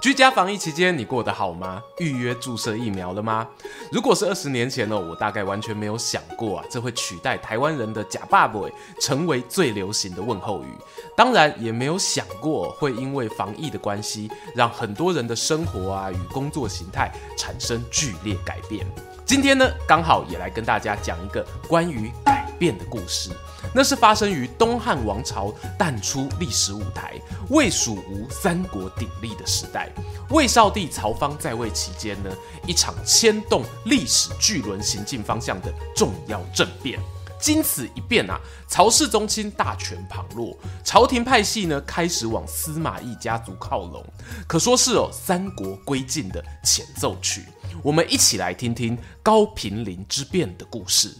居家防疫期间，你过得好吗？预约注射疫苗了吗？如果是二十年前呢，我大概完全没有想过啊，这会取代台湾人的假爸爸，成为最流行的问候语。当然，也没有想过会因为防疫的关系，让很多人的生活啊与工作形态产生剧烈改变。今天呢，刚好也来跟大家讲一个关于改变的故事。那是发生于东汉王朝淡出历史舞台、魏、蜀、吴三国鼎立的时代。魏少帝曹芳在位期间呢，一场牵动历史巨轮行进方向的重要政变。经此一变啊，曹氏宗亲大权旁落，朝廷派系呢开始往司马懿家族靠拢，可说是哦三国归晋的前奏曲。我们一起来听听高平陵之变的故事。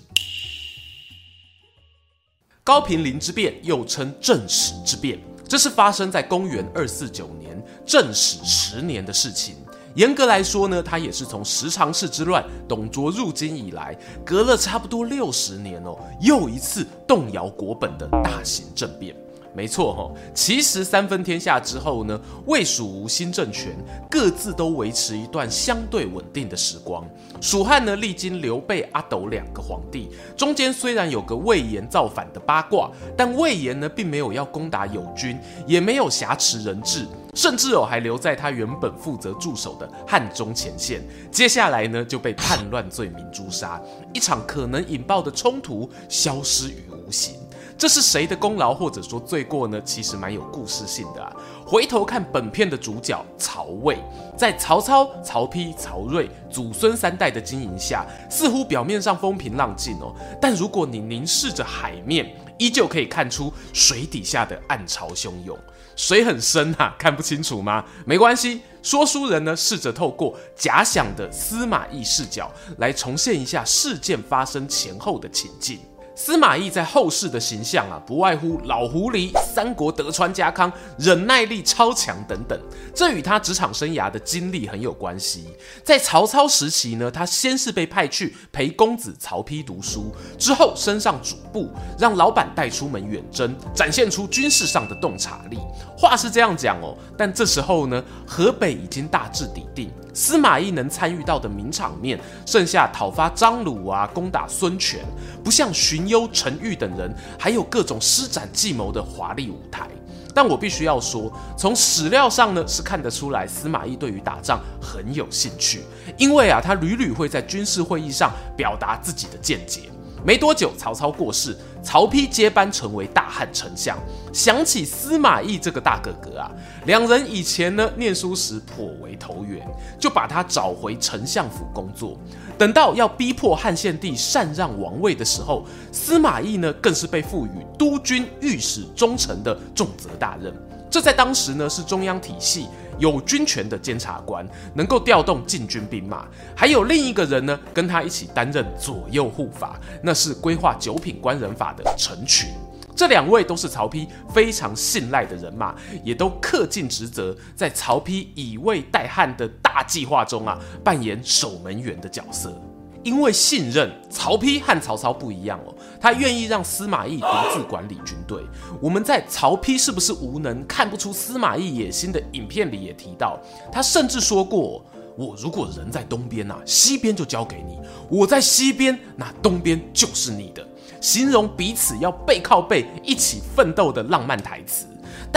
高平陵之变又称正史之变，这是发生在公元二四九年正始十年的事情。严格来说呢，他也是从十常侍之乱、董卓入京以来，隔了差不多六十年哦，又一次动摇国本的大型政变。没错哈，其实三分天下之后呢，魏、蜀、吴新政权各自都维持一段相对稳定的时光。蜀汉呢，历经刘备、阿斗两个皇帝，中间虽然有个魏延造反的八卦，但魏延呢，并没有要攻打友军，也没有挟持人质，甚至哦还留在他原本负责驻守的汉中前线。接下来呢，就被叛乱罪名诛杀，一场可能引爆的冲突消失于无形。这是谁的功劳，或者说罪过呢？其实蛮有故事性的啊。回头看本片的主角曹魏，在曹操、曹丕、曹睿祖孙三代的经营下，似乎表面上风平浪静哦，但如果你凝视着海面，依旧可以看出水底下的暗潮汹涌。水很深啊，看不清楚吗？没关系，说书人呢，试着透过假想的司马懿视角，来重现一下事件发生前后的情境。司马懿在后世的形象啊，不外乎老狐狸、三国德川家康、忍耐力超强等等，这与他职场生涯的经历很有关系。在曹操时期呢，他先是被派去陪公子曹丕读书，之后升上主簿，让老板带出门远征，展现出军事上的洞察力。话是这样讲哦，但这时候呢，河北已经大致底定。司马懿能参与到的名场面，剩下讨伐张鲁啊，攻打孙权，不像荀攸、陈玉等人，还有各种施展计谋的华丽舞台。但我必须要说，从史料上呢，是看得出来司马懿对于打仗很有兴趣，因为啊，他屡屡会在军事会议上表达自己的见解。没多久，曹操过世，曹丕接班成为大汉丞相。想起司马懿这个大哥哥啊，两人以前呢念书时颇为投缘，就把他找回丞相府工作。等到要逼迫汉献帝禅让王位的时候，司马懿呢更是被赋予督军御史中丞的重责大任。这在当时呢是中央体系。有军权的监察官能够调动禁军兵马，还有另一个人呢，跟他一起担任左右护法，那是规划九品官人法的陈群。这两位都是曹丕非常信赖的人马，也都恪尽职责，在曹丕以魏代汉的大计划中啊，扮演守门员的角色。因为信任，曹丕和曹操不一样哦，他愿意让司马懿独自管理军队。我们在曹丕是不是无能、看不出司马懿野心的影片里也提到，他甚至说过：“我如果人在东边啊，西边就交给你；我在西边，那东边就是你的。”形容彼此要背靠背一起奋斗的浪漫台词。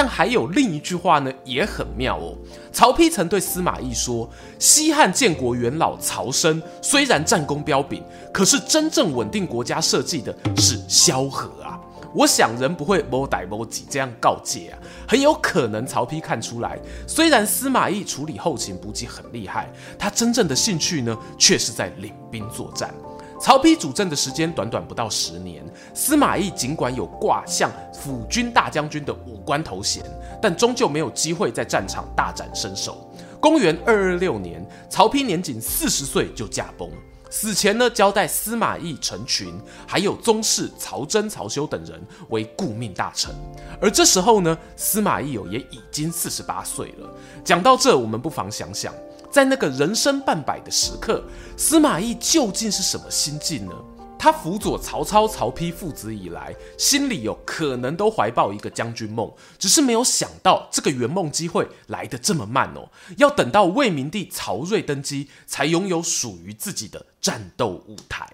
但还有另一句话呢，也很妙哦。曹丕曾对司马懿说：“西汉建国元老曹参虽然战功彪炳，可是真正稳定国家社稷的是萧何啊。”我想人不会谋歹谋己这样告诫啊，很有可能曹丕看出来，虽然司马懿处理后勤补给很厉害，他真正的兴趣呢，却是在领兵作战。曹丕主政的时间短短不到十年，司马懿尽管有挂相辅军大将军的武官头衔，但终究没有机会在战场大展身手。公元二二六年，曹丕年仅四十岁就驾崩。死前呢，交代司马懿、陈群还有宗室曹真、曹休等人为顾命大臣。而这时候呢，司马懿也已经四十八岁了。讲到这，我们不妨想想，在那个人生半百的时刻，司马懿究竟是什么心境呢？他辅佐曹操、曹丕父子以来，心里有可能都怀抱一个将军梦，只是没有想到这个圆梦机会来得这么慢哦。要等到魏明帝曹睿登基，才拥有属于自己的战斗舞台。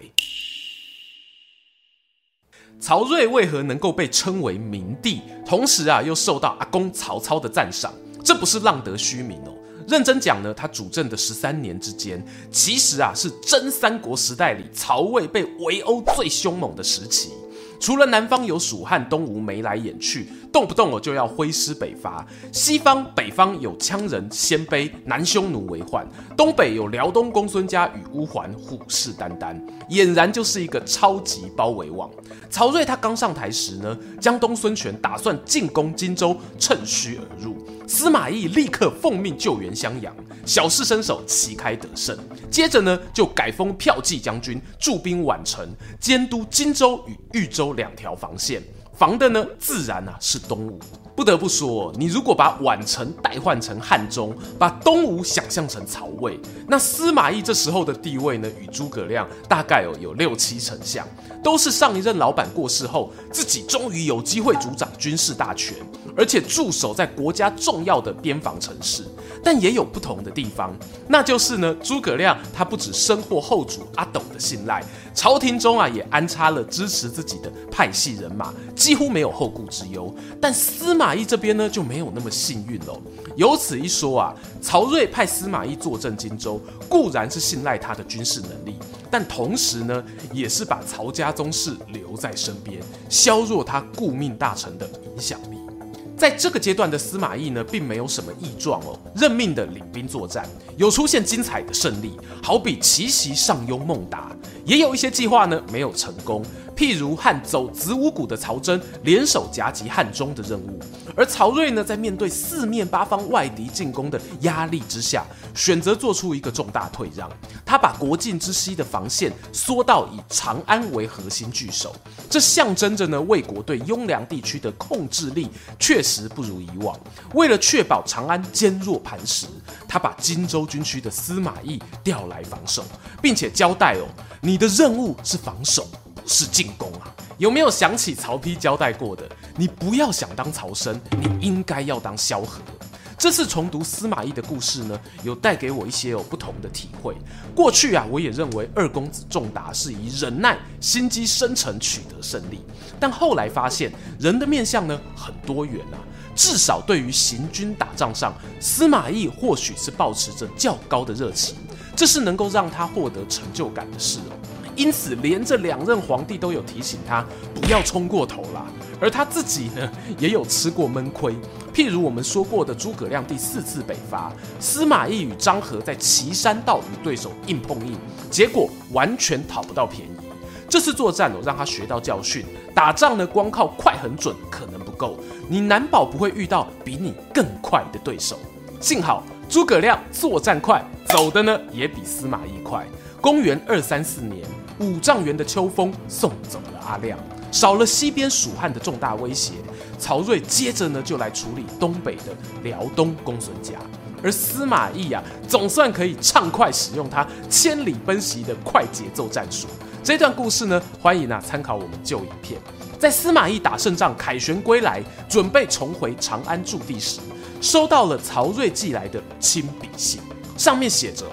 曹睿为何能够被称为明帝，同时啊又受到阿公曹操的赞赏？这不是浪得虚名哦。认真讲呢，他主政的十三年之间，其实啊是真三国时代里曹魏被围殴最凶猛的时期。除了南方有蜀汉、东吴眉来眼去，动不动我就要挥师北伐；西方、北方有羌人、鲜卑、南匈奴为患；东北有辽东公孙家与乌桓虎视眈眈，俨然就是一个超级包围网。曹睿他刚上台时呢，江东孙权打算进攻荆州，趁虚而入。司马懿立刻奉命救援襄阳，小试身手，旗开得胜。接着呢，就改封骠骑将军，驻兵宛城，监督荆州与豫州两条防线。防的呢，自然啊是东吴。不得不说，你如果把宛城代换成汉中，把东吴想象成曹魏，那司马懿这时候的地位呢，与诸葛亮大概有有六七成像，都是上一任老板过世后，自己终于有机会主掌军事大权，而且驻守在国家重要的边防城市。但也有不同的地方，那就是呢，诸葛亮他不止深获后主阿斗的信赖，朝廷中啊也安插了支持自己的派系人马，几乎没有后顾之忧。但司马司马懿这边呢就没有那么幸运喽。有此一说啊，曹睿派司马懿坐镇荆州，固然是信赖他的军事能力，但同时呢，也是把曹家宗室留在身边，削弱他顾命大臣的影响力。在这个阶段的司马懿呢，并没有什么异状哦，任命的领兵作战，有出现精彩的胜利，好比奇袭上庸孟达，也有一些计划呢没有成功。譬如和走子午谷的曹真联手夹击汉中的任务，而曹睿呢，在面对四面八方外敌进攻的压力之下，选择做出一个重大退让。他把国境之西的防线缩到以长安为核心据守，这象征着呢，魏国对雍凉地区的控制力确实不如以往。为了确保长安坚若磐石，他把荆州军区的司马懿调来防守，并且交代哦，你的任务是防守。是进攻啊！有没有想起曹丕交代过的？你不要想当曹参，你应该要当萧何。这次重读司马懿的故事呢，有带给我一些有不同的体会。过去啊，我也认为二公子仲达是以忍耐、心机深沉取得胜利，但后来发现人的面相呢很多元啊。至少对于行军打仗上，司马懿或许是保持着较高的热情，这是能够让他获得成就感的事哦。因此，连这两任皇帝都有提醒他不要冲过头啦，而他自己呢，也有吃过闷亏。譬如我们说过的诸葛亮第四次北伐，司马懿与张合在岐山道与对手硬碰硬，结果完全讨不到便宜。这次作战哦，让他学到教训，打仗呢，光靠快很准可能不够，你难保不会遇到比你更快的对手。幸好诸葛亮作战快，走的呢也比司马懿快。公元二三四年。五丈原的秋风送走了阿亮，少了西边蜀汉的重大威胁。曹睿接着呢就来处理东北的辽东公孙家，而司马懿啊总算可以畅快使用他千里奔袭的快节奏战术。这段故事呢，欢迎啊参考我们旧影片。在司马懿打胜仗凯旋归来，准备重回长安驻地时，收到了曹睿寄来的亲笔信，上面写着：“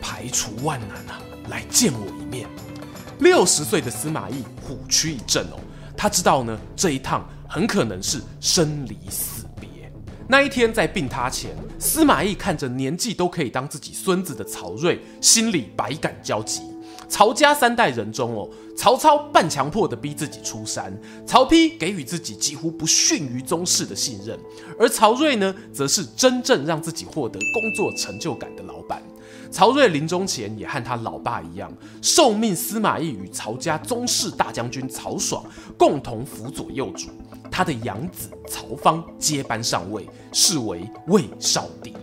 排除万难啊，来见我一面。”六十岁的司马懿虎躯一震哦，他知道呢，这一趟很可能是生离死别。那一天在病榻前，司马懿看着年纪都可以当自己孙子的曹睿，心里百感交集。曹家三代人中哦，曹操半强迫的逼自己出山，曹丕给予自己几乎不逊于宗室的信任，而曹睿呢，则是真正让自己获得工作成就感的老板。曹睿临终前也和他老爸一样，受命司马懿与曹家宗室大将军曹爽共同辅佐幼主，他的养子曹芳接班上位，是为魏少帝。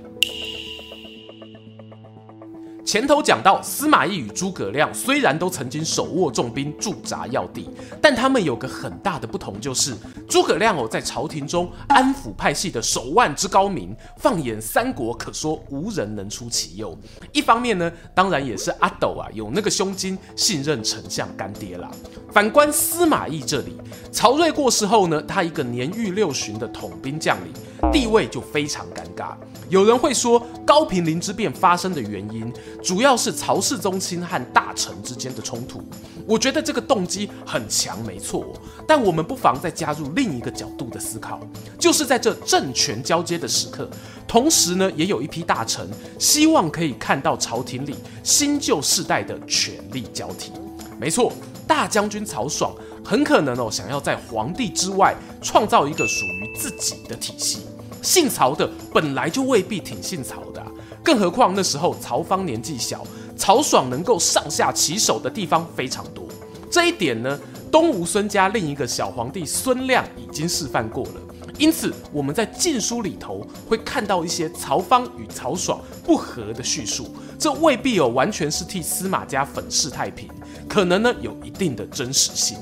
前头讲到，司马懿与诸葛亮虽然都曾经手握重兵驻扎要地，但他们有个很大的不同，就是诸葛亮哦在朝廷中安抚派系的手腕之高明，放眼三国可说无人能出其右。一方面呢，当然也是阿斗啊有那个胸襟，信任丞相干爹啦。反观司马懿这里，曹睿过世后呢，他一个年逾六旬的统兵将领，地位就非常尴尬。有人会说，高平陵之变发生的原因，主要是曹氏宗亲和大臣之间的冲突。我觉得这个动机很强，没错。但我们不妨再加入另一个角度的思考，就是在这政权交接的时刻，同时呢，也有一批大臣希望可以看到朝廷里新旧世代的权力交替。没错，大将军曹爽很可能哦，想要在皇帝之外创造一个属于自己的体系。姓曹的本来就未必挺姓曹的，更何况那时候曹芳年纪小，曹爽能够上下其手的地方非常多。这一点呢，东吴孙家另一个小皇帝孙亮已经示范过了。因此，我们在《晋书》里头会看到一些曹芳与曹爽不和的叙述，这未必有完全是替司马家粉饰太平，可能呢有一定的真实性。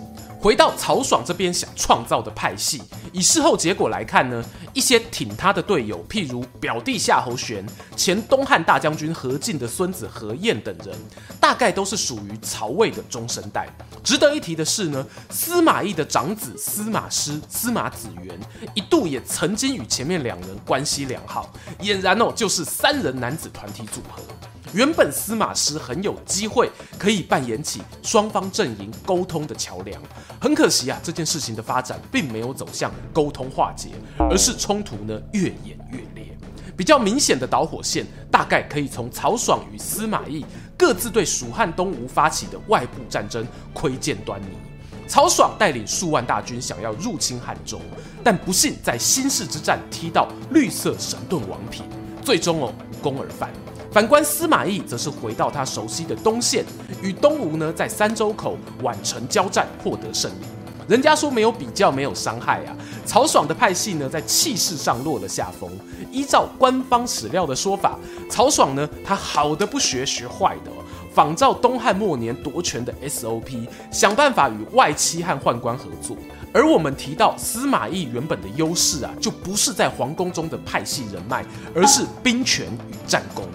回到曹爽这边想创造的派系，以事后结果来看呢，一些挺他的队友，譬如表弟夏侯玄、前东汉大将军何进的孙子何晏等人，大概都是属于曹魏的中生代。值得一提的是呢，司马懿的长子司马师、司马子元一度也曾经与前面两人关系良好，俨然哦就是三人男子团体组合。原本司马师很有机会可以扮演起双方阵营沟通的桥梁，很可惜啊，这件事情的发展并没有走向沟通化解，而是冲突呢越演越烈。比较明显的导火线，大概可以从曹爽与司马懿各自对蜀汉东吴发起的外部战争窥见端倪。曹爽带领数万大军想要入侵汉中，但不幸在新市之战踢到绿色神盾王品，最终哦无功而返。反观司马懿，则是回到他熟悉的东线，与东吴呢在三周口宛城交战，获得胜利。人家说没有比较，没有伤害啊。曹爽的派系呢，在气势上落了下风。依照官方史料的说法，曹爽呢，他好的不学，学坏的哦，仿照东汉末年夺权的 SOP，想办法与外戚和宦官合作。而我们提到司马懿原本的优势啊，就不是在皇宫中的派系人脉，而是兵权与战功。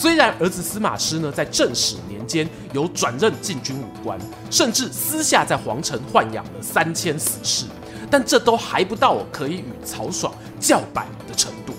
虽然儿子司马师呢，在正史年间有转任禁军武官，甚至私下在皇城豢养了三千死士，但这都还不到可以与曹爽叫板的程度。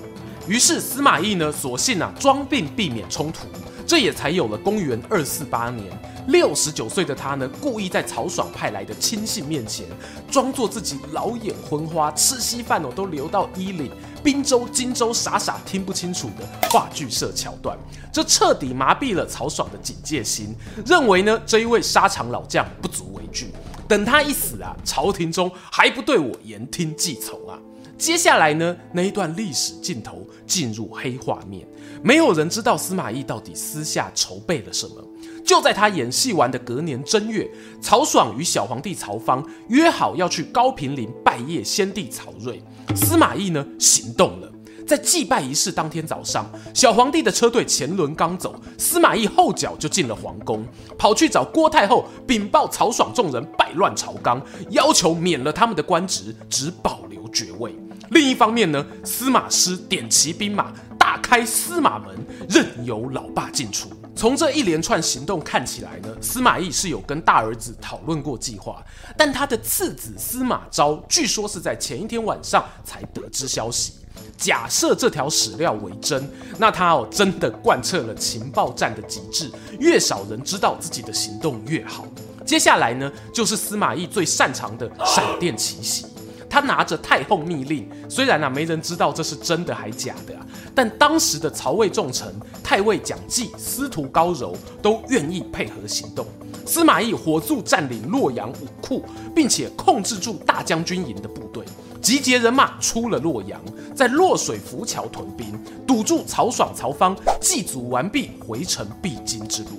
于是司马懿呢，索性啊装病避免冲突，这也才有了公元二四八年，六十九岁的他呢，故意在曹爽派来的亲信面前，装作自己老眼昏花，吃稀饭哦都流到衣领。滨州、荆州，傻傻听不清楚的话剧社桥段，这彻底麻痹了曹爽的警戒心，认为呢这一位沙场老将不足为惧，等他一死啊，朝廷中还不对我言听计从啊？接下来呢，那一段历史镜头进入黑画面，没有人知道司马懿到底私下筹备了什么。就在他演戏完的隔年正月，曹爽与小皇帝曹芳约好要去高平陵拜谒先帝曹睿。司马懿呢行动了，在祭拜仪式当天早上，小皇帝的车队前轮刚走，司马懿后脚就进了皇宫，跑去找郭太后禀报曹爽众人败乱朝纲，要求免了他们的官职，只保留爵位。另一方面呢，司马师点齐兵马，开司马门，任由老爸进出。从这一连串行动看起来呢，司马懿是有跟大儿子讨论过计划，但他的次子司马昭据说是在前一天晚上才得知消息。假设这条史料为真，那他哦真的贯彻了情报战的极致，越少人知道自己的行动越好。接下来呢，就是司马懿最擅长的闪电奇袭。他拿着太后密令，虽然啊没人知道这是真的还假的啊，但当时的曹魏重臣太尉蒋济、司徒高柔都愿意配合行动。司马懿火速占领洛阳武库，并且控制住大将军营的部队，集结人马出了洛阳，在洛水浮桥屯兵，堵住曹爽、曹芳祭祖完毕回城必经之路。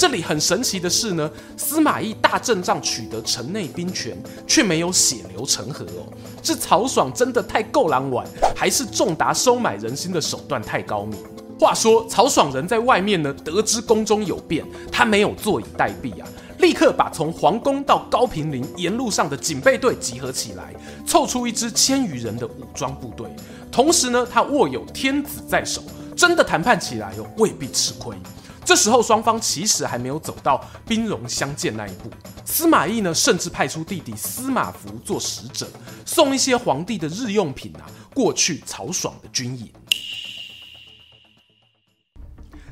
这里很神奇的是呢，司马懿大阵仗取得城内兵权，却没有血流成河哦。是曹爽真的太够狼玩，还是仲达收买人心的手段太高明？话说曹爽人在外面呢，得知宫中有变，他没有坐以待毙啊，立刻把从皇宫到高平陵沿路上的警备队集合起来，凑出一支千余人的武装部队。同时呢，他握有天子在手，真的谈判起来又，未必吃亏。这时候双方其实还没有走到兵戎相见那一步。司马懿呢，甚至派出弟弟司马孚做使者，送一些皇帝的日用品啊过去曹爽的军营。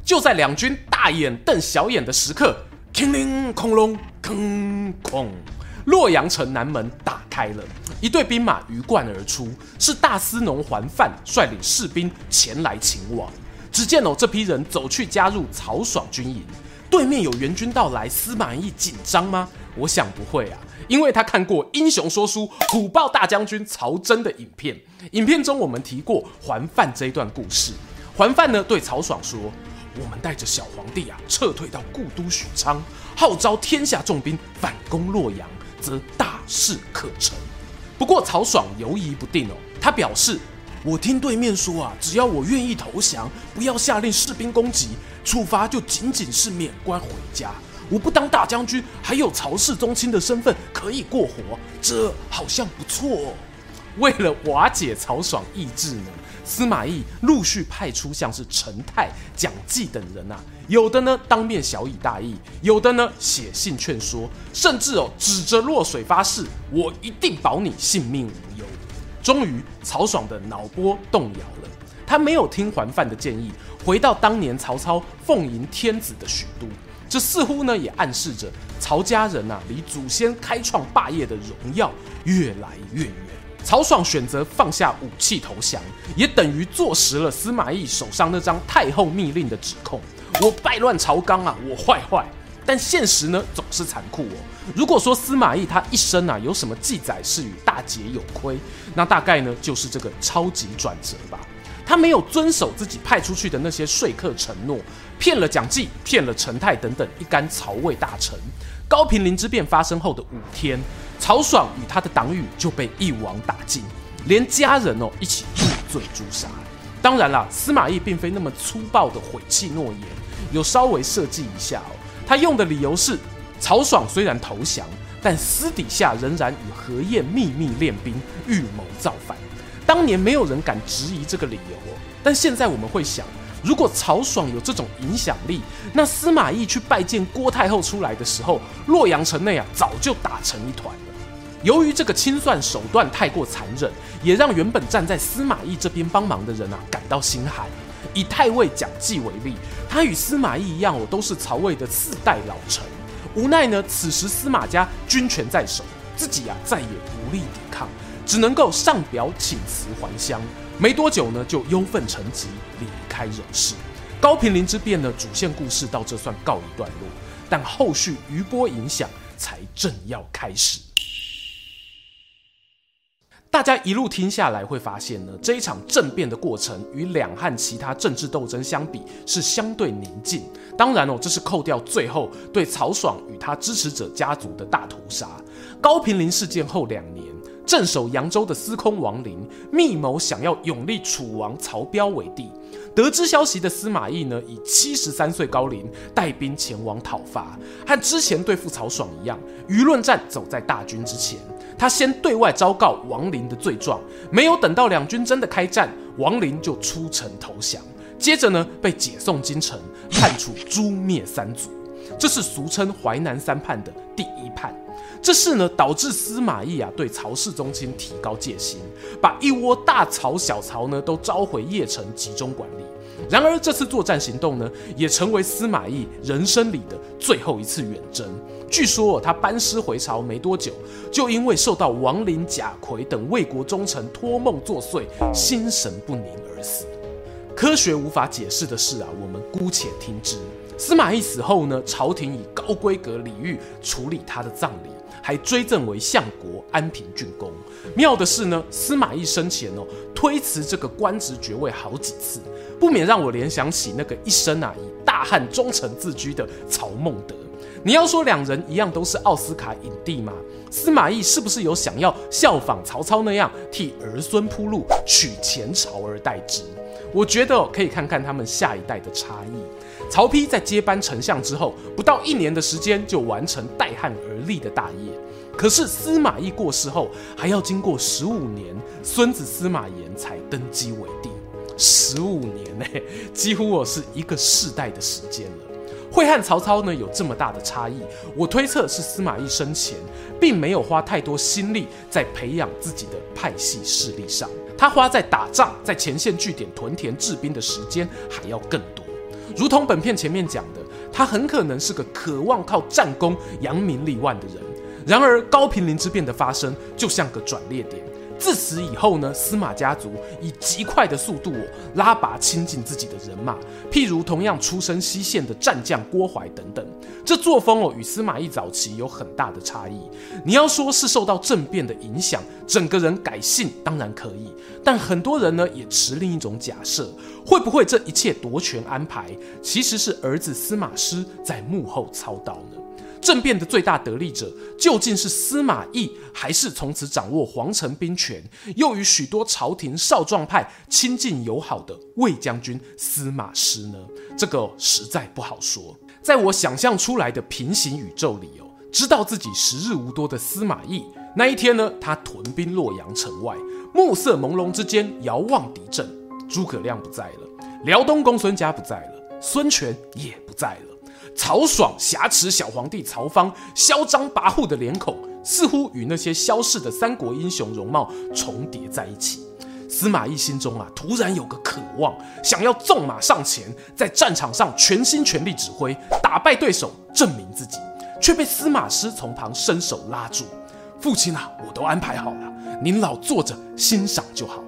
就在两军大眼瞪小眼的时刻，哐铃哐隆，哐哐，洛阳城南门打开了，一队兵马鱼贯而出，是大司农桓范率领士兵前来擒王。只见哦，这批人走去加入曹爽军营，对面有援军到来，司马懿紧张吗？我想不会啊，因为他看过《英雄说书》虎豹大将军曹真的影片，影片中我们提过桓范这一段故事。桓范呢对曹爽说。我们带着小皇帝啊撤退到故都许昌，号召天下重兵反攻洛阳，则大事可成。不过曹爽犹疑不定哦，他表示：“我听对面说啊，只要我愿意投降，不要下令士兵攻击，处罚就仅仅是免官回家。我不当大将军，还有曹氏宗亲的身份可以过活，这好像不错哦。”为了瓦解曹爽意志呢，司马懿陆续派出像是陈泰、蒋济等人啊，有的呢当面晓以大义，有的呢写信劝说，甚至哦指着洛水发誓，我一定保你性命无忧。终于，曹爽的脑波动摇了，他没有听桓范的建议，回到当年曹操奉迎天子的许都，这似乎呢也暗示着曹家人啊离祖先开创霸业的荣耀越来越远。曹爽选择放下武器投降，也等于坐实了司马懿手上那张太后密令的指控。我败乱朝纲啊，我坏坏。但现实呢，总是残酷哦。如果说司马懿他一生啊有什么记载是与大节有亏，那大概呢就是这个超级转折吧。他没有遵守自己派出去的那些说客承诺，骗了蒋济，骗了陈泰等等一干曹魏大臣。高平陵之变发生后的五天。曹爽与他的党羽就被一网打尽，连家人哦一起入罪诛杀。当然啦，司马懿并非那么粗暴的毁弃诺言，有稍微设计一下哦。他用的理由是，曹爽虽然投降，但私底下仍然与何晏秘密练兵，预谋造反。当年没有人敢质疑这个理由哦，但现在我们会想，如果曹爽有这种影响力，那司马懿去拜见郭太后出来的时候，洛阳城内啊早就打成一团了。由于这个清算手段太过残忍，也让原本站在司马懿这边帮忙的人啊感到心寒。以太尉蒋济为例，他与司马懿一样哦，都是曹魏的四代老臣。无奈呢，此时司马家军权在手，自己啊再也无力抵抗，只能够上表请辞还乡。没多久呢，就忧愤成疾，离开人世。高平陵之变呢，主线故事到这算告一段落，但后续余波影响才正要开始。大家一路听下来，会发现呢，这一场政变的过程与两汉其他政治斗争相比是相对宁静。当然哦，这是扣掉最后对曹爽与他支持者家族的大屠杀。高平陵事件后两年，镇守扬州的司空王陵密谋想要永立楚王曹彪为帝。得知消息的司马懿呢，以七十三岁高龄带兵前往讨伐，和之前对付曹爽一样，舆论战走在大军之前。他先对外昭告王林的罪状，没有等到两军真的开战，王林就出城投降。接着呢，被解送京城，判处诛灭三族。这是俗称淮南三叛的第一叛。这事呢，导致司马懿啊对曹氏宗亲提高戒心，把一窝大曹小曹呢都召回邺城集中管理。然而这次作战行动呢，也成为司马懿人生里的最后一次远征。据说他班师回朝没多久，就因为受到王林、贾逵等魏国忠臣托梦作祟，心神不宁而死。科学无法解释的事啊，我们姑且听之。司马懿死后呢，朝廷以高规格礼遇处理他的葬礼，还追赠为相国、安平郡公。妙的是呢，司马懿生前哦推辞这个官职爵位好几次，不免让我联想起那个一生啊以大汉忠臣自居的曹孟德。你要说两人一样都是奥斯卡影帝吗？司马懿是不是有想要效仿曹操那样替儿孙铺路，取前朝而代之？我觉得可以看看他们下一代的差异。曹丕在接班丞相之后，不到一年的时间就完成代汉而立的大业。可是司马懿过世后，还要经过十五年，孙子司马炎才登基为帝。十五年呢，几乎我是一个世代的时间了。会和曹操呢有这么大的差异，我推测是司马懿生前并没有花太多心力在培养自己的派系势力上，他花在打仗、在前线据点屯田治兵的时间还要更多。如同本片前面讲的，他很可能是个渴望靠战功扬名立万的人。然而高平陵之变的发生，就像个转捩点。自此以后呢，司马家族以极快的速度哦拉拔亲近自己的人马，譬如同样出身西线的战将郭淮等等。这作风哦与司马懿早期有很大的差异。你要说是受到政变的影响，整个人改姓当然可以，但很多人呢也持另一种假设：会不会这一切夺权安排其实是儿子司马师在幕后操刀呢？政变的最大得利者究竟是司马懿，还是从此掌握皇城兵权，又与许多朝廷少壮派亲近友好的魏将军司马师呢？这个实在不好说。在我想象出来的平行宇宙里哦，知道自己时日无多的司马懿，那一天呢，他屯兵洛阳城外，暮色朦胧之间遥望敌阵，诸葛亮不在了，辽东公孙家不在了，孙权也不在了。曹爽挟持小皇帝曹芳，嚣张跋扈的脸孔，似乎与那些消逝的三国英雄容貌重叠在一起。司马懿心中啊，突然有个渴望，想要纵马上前，在战场上全心全力指挥，打败对手，证明自己，却被司马师从旁伸手拉住。父亲啊，我都安排好了，您老坐着欣赏就好。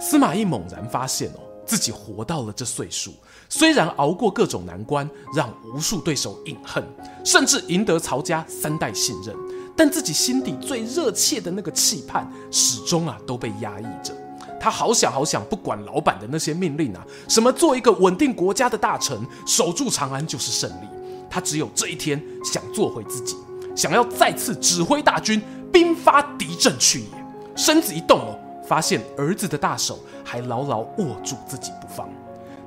司马懿猛然发现哦。自己活到了这岁数，虽然熬过各种难关，让无数对手饮恨，甚至赢得曹家三代信任，但自己心底最热切的那个期盼，始终啊都被压抑着。他好想好想，不管老板的那些命令啊，什么做一个稳定国家的大臣，守住长安就是胜利。他只有这一天，想做回自己，想要再次指挥大军，兵发敌阵去也。身子一动哦。发现儿子的大手还牢牢握住自己不放，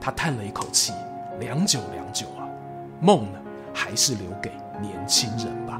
他叹了一口气，良久良久啊，梦呢，还是留给年轻人吧。